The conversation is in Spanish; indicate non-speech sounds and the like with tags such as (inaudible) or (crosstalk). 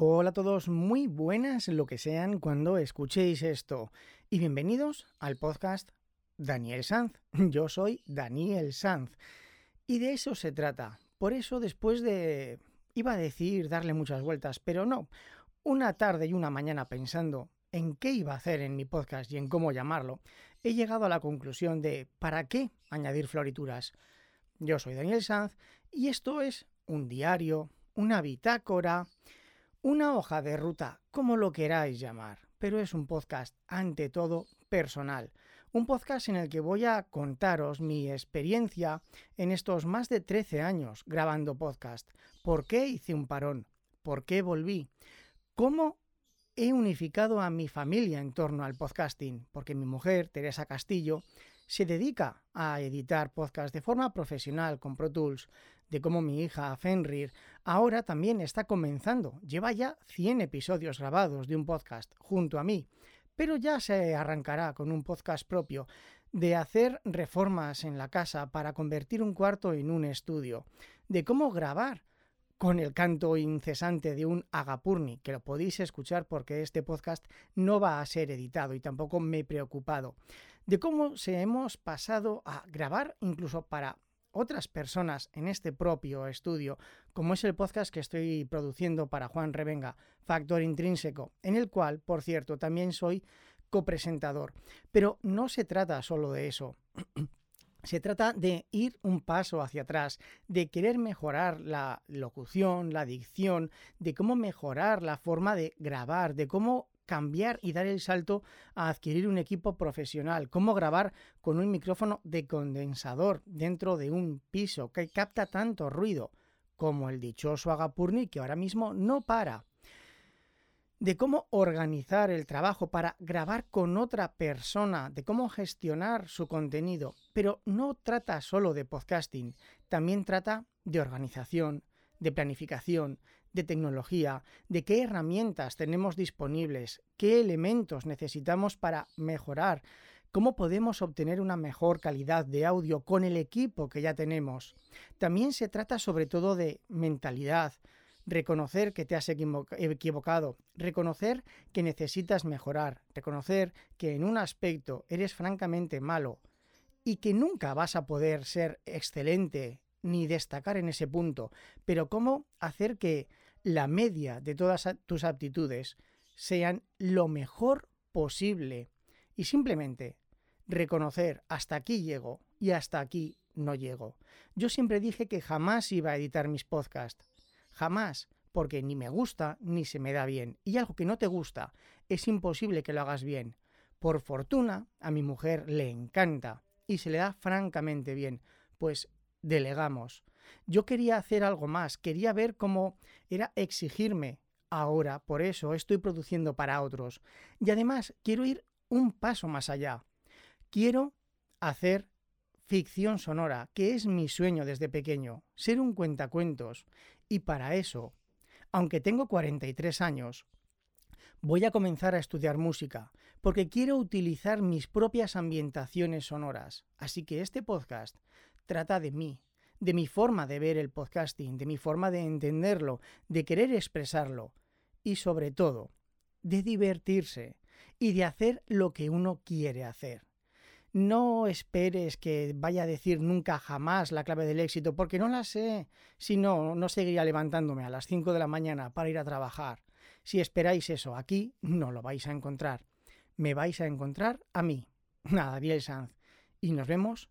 Hola a todos, muy buenas lo que sean cuando escuchéis esto y bienvenidos al podcast Daniel Sanz. (laughs) Yo soy Daniel Sanz y de eso se trata. Por eso después de, iba a decir darle muchas vueltas, pero no, una tarde y una mañana pensando en qué iba a hacer en mi podcast y en cómo llamarlo, he llegado a la conclusión de ¿para qué añadir florituras? Yo soy Daniel Sanz y esto es un diario, una bitácora, una hoja de ruta, como lo queráis llamar, pero es un podcast ante todo personal. Un podcast en el que voy a contaros mi experiencia en estos más de 13 años grabando podcast. ¿Por qué hice un parón? ¿Por qué volví? ¿Cómo he unificado a mi familia en torno al podcasting? Porque mi mujer, Teresa Castillo, se dedica a editar podcasts de forma profesional con Pro Tools, de cómo mi hija Fenrir ahora también está comenzando. Lleva ya 100 episodios grabados de un podcast junto a mí, pero ya se arrancará con un podcast propio de hacer reformas en la casa para convertir un cuarto en un estudio, de cómo grabar con el canto incesante de un agapurni, que lo podéis escuchar porque este podcast no va a ser editado y tampoco me he preocupado, de cómo se hemos pasado a grabar incluso para otras personas en este propio estudio, como es el podcast que estoy produciendo para Juan Revenga, Factor Intrínseco, en el cual, por cierto, también soy copresentador. Pero no se trata solo de eso. (clears throat) Se trata de ir un paso hacia atrás, de querer mejorar la locución, la dicción, de cómo mejorar la forma de grabar, de cómo cambiar y dar el salto a adquirir un equipo profesional, cómo grabar con un micrófono de condensador dentro de un piso que capta tanto ruido como el dichoso Agapurni que ahora mismo no para de cómo organizar el trabajo para grabar con otra persona, de cómo gestionar su contenido. Pero no trata solo de podcasting, también trata de organización, de planificación, de tecnología, de qué herramientas tenemos disponibles, qué elementos necesitamos para mejorar, cómo podemos obtener una mejor calidad de audio con el equipo que ya tenemos. También se trata sobre todo de mentalidad, reconocer que te has equivocado, reconocer que necesitas mejorar, reconocer que en un aspecto eres francamente malo y que nunca vas a poder ser excelente ni destacar en ese punto, pero cómo hacer que la media de todas tus aptitudes sean lo mejor posible y simplemente reconocer hasta aquí llego y hasta aquí no llego. Yo siempre dije que jamás iba a editar mis podcasts, Jamás, porque ni me gusta ni se me da bien. Y algo que no te gusta, es imposible que lo hagas bien. Por fortuna, a mi mujer le encanta y se le da francamente bien, pues delegamos. Yo quería hacer algo más, quería ver cómo era exigirme. Ahora, por eso, estoy produciendo para otros. Y además, quiero ir un paso más allá. Quiero hacer ficción sonora, que es mi sueño desde pequeño, ser un cuentacuentos. Y para eso, aunque tengo 43 años, voy a comenzar a estudiar música, porque quiero utilizar mis propias ambientaciones sonoras. Así que este podcast trata de mí, de mi forma de ver el podcasting, de mi forma de entenderlo, de querer expresarlo y sobre todo, de divertirse y de hacer lo que uno quiere hacer. No esperes que vaya a decir nunca jamás la clave del éxito, porque no la sé. Si no, no seguiría levantándome a las 5 de la mañana para ir a trabajar. Si esperáis eso aquí, no lo vais a encontrar. Me vais a encontrar a mí, a Ariel Sanz. Y nos vemos